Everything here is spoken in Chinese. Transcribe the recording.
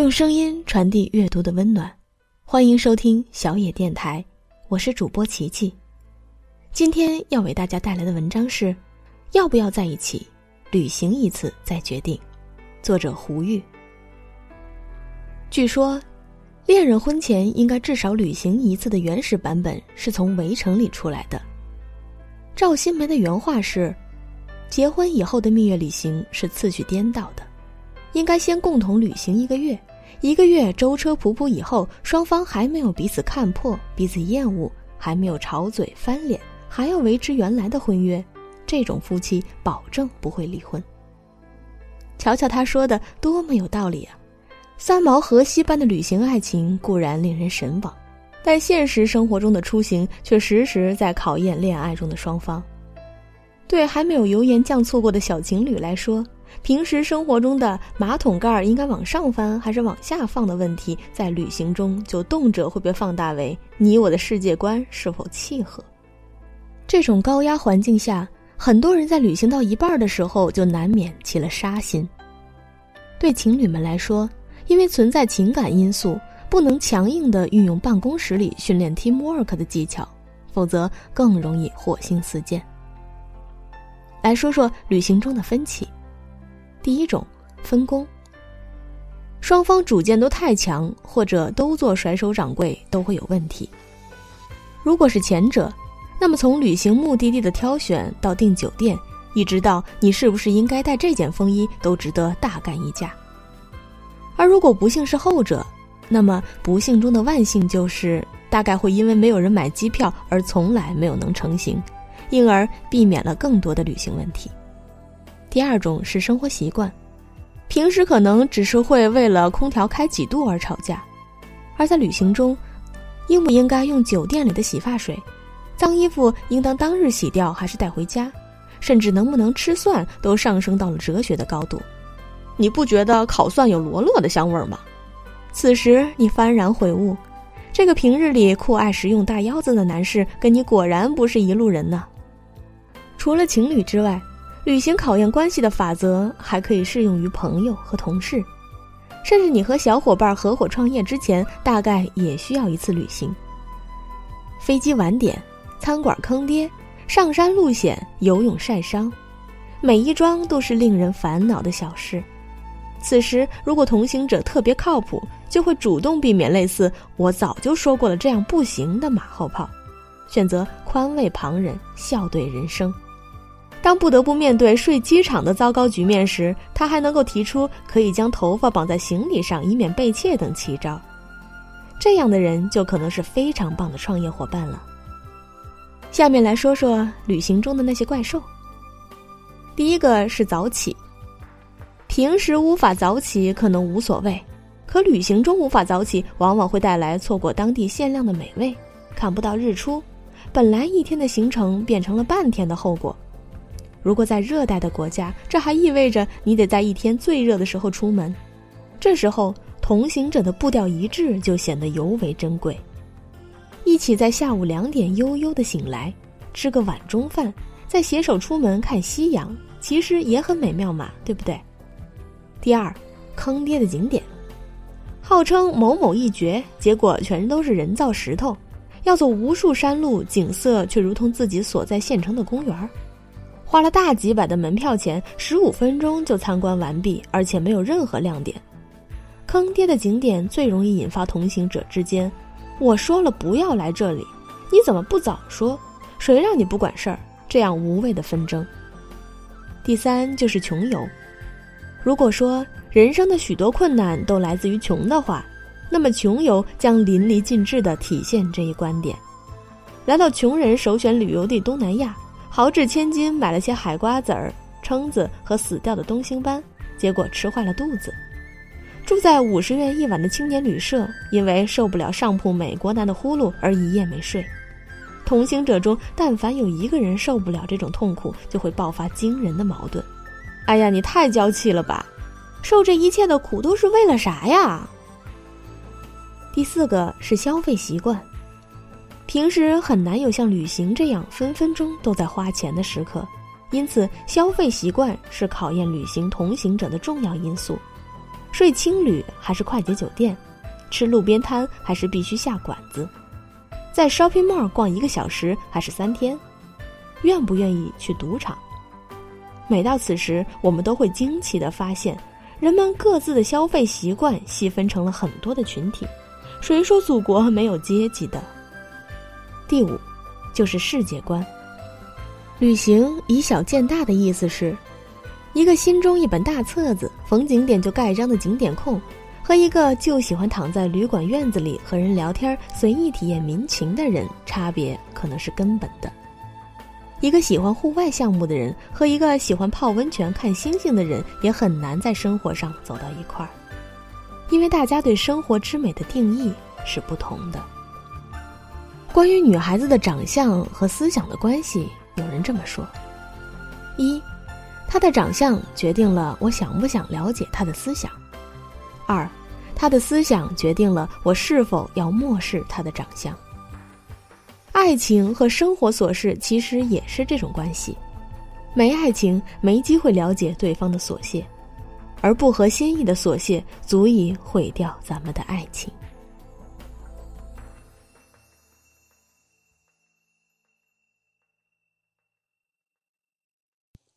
用声音传递阅读的温暖，欢迎收听小野电台，我是主播琪琪。今天要为大家带来的文章是：要不要在一起，旅行一次再决定。作者胡玉。据说，恋人婚前应该至少旅行一次的原始版本是从《围城》里出来的。赵新梅的原话是：“结婚以后的蜜月旅行是次序颠倒的，应该先共同旅行一个月，一个月舟车仆仆以后，双方还没有彼此看破、彼此厌恶，还没有吵嘴翻脸，还要维持原来的婚约，这种夫妻保证不会离婚。”瞧瞧他说的多么有道理啊！三毛河西般的旅行爱情固然令人神往，但现实生活中的出行却时时在考验恋爱中的双方。对还没有油盐酱醋过的小情侣来说，平时生活中的马桶盖应该往上翻还是往下放的问题，在旅行中就动辄会被放大为你我的世界观是否契合。这种高压环境下。很多人在旅行到一半的时候，就难免起了杀心。对情侣们来说，因为存在情感因素，不能强硬的运用办公室里训练 teamwork 的技巧，否则更容易火星四溅。来说说旅行中的分歧。第一种，分工。双方主见都太强，或者都做甩手掌柜，都会有问题。如果是前者。那么，从旅行目的地的挑选到订酒店，一直到你是不是应该带这件风衣，都值得大干一架。而如果不幸是后者，那么不幸中的万幸就是大概会因为没有人买机票而从来没有能成行，因而避免了更多的旅行问题。第二种是生活习惯，平时可能只是会为了空调开几度而吵架，而在旅行中，应不应该用酒店里的洗发水？脏衣服应当当日洗掉还是带回家？甚至能不能吃蒜都上升到了哲学的高度。你不觉得烤蒜有罗勒的香味吗？此时你幡然悔悟，这个平日里酷爱食用大腰子的男士，跟你果然不是一路人呢。除了情侣之外，旅行考验关系的法则还可以适用于朋友和同事，甚至你和小伙伴合伙创业之前，大概也需要一次旅行。飞机晚点。餐馆坑爹，上山路险，游泳晒伤，每一桩都是令人烦恼的小事。此时，如果同行者特别靠谱，就会主动避免类似“我早就说过了，这样不行”的马后炮，选择宽慰旁人，笑对人生。当不得不面对睡机场的糟糕局面时，他还能够提出可以将头发绑在行李上，以免被窃等奇招。这样的人就可能是非常棒的创业伙伴了。下面来说说旅行中的那些怪兽。第一个是早起。平时无法早起可能无所谓，可旅行中无法早起，往往会带来错过当地限量的美味，看不到日出，本来一天的行程变成了半天的后果。如果在热带的国家，这还意味着你得在一天最热的时候出门，这时候同行者的步调一致就显得尤为珍贵。一起在下午两点悠悠的醒来，吃个晚中饭，再携手出门看夕阳，其实也很美妙嘛，对不对？第二，坑爹的景点，号称某某一绝，结果全都是人造石头，要走无数山路，景色却如同自己所在县城的公园儿花了大几百的门票钱，十五分钟就参观完毕，而且没有任何亮点。坑爹的景点最容易引发同行者之间。我说了不要来这里，你怎么不早说？谁让你不管事儿？这样无谓的纷争。第三就是穷游。如果说人生的许多困难都来自于穷的话，那么穷游将淋漓尽致地体现这一观点。来到穷人首选旅游地东南亚，豪掷千金买了些海瓜子儿、蛏子和死掉的东星斑，结果吃坏了肚子。住在五十元一晚的青年旅社，因为受不了上铺美国男的呼噜而一夜没睡。同行者中，但凡有一个人受不了这种痛苦，就会爆发惊人的矛盾。哎呀，你太娇气了吧！受这一切的苦都是为了啥呀？第四个是消费习惯，平时很难有像旅行这样分分钟都在花钱的时刻，因此消费习惯是考验旅行同行者的重要因素。睡青旅还是快捷酒店，吃路边摊还是必须下馆子，在 shopping mall 逛一个小时还是三天，愿不愿意去赌场？每到此时，我们都会惊奇地发现，人们各自的消费习惯细分成了很多的群体。谁说祖国没有阶级的？第五，就是世界观。旅行以小见大的意思是，一个心中一本大册子，逢景点就盖章的景点控，和一个就喜欢躺在旅馆院子里和人聊天、随意体验民情的人，差别可能是根本的。一个喜欢户外项目的人和一个喜欢泡温泉、看星星的人，也很难在生活上走到一块儿。因为大家对生活之美的定义是不同的。关于女孩子的长相和思想的关系，有人这么说：一，她的长相决定了我想不想了解她的思想；二，她的思想决定了我是否要漠视她的长相。爱情和生活琐事其实也是这种关系，没爱情，没机会了解对方的琐屑。而不合心意的琐屑，足以毁掉咱们的爱情。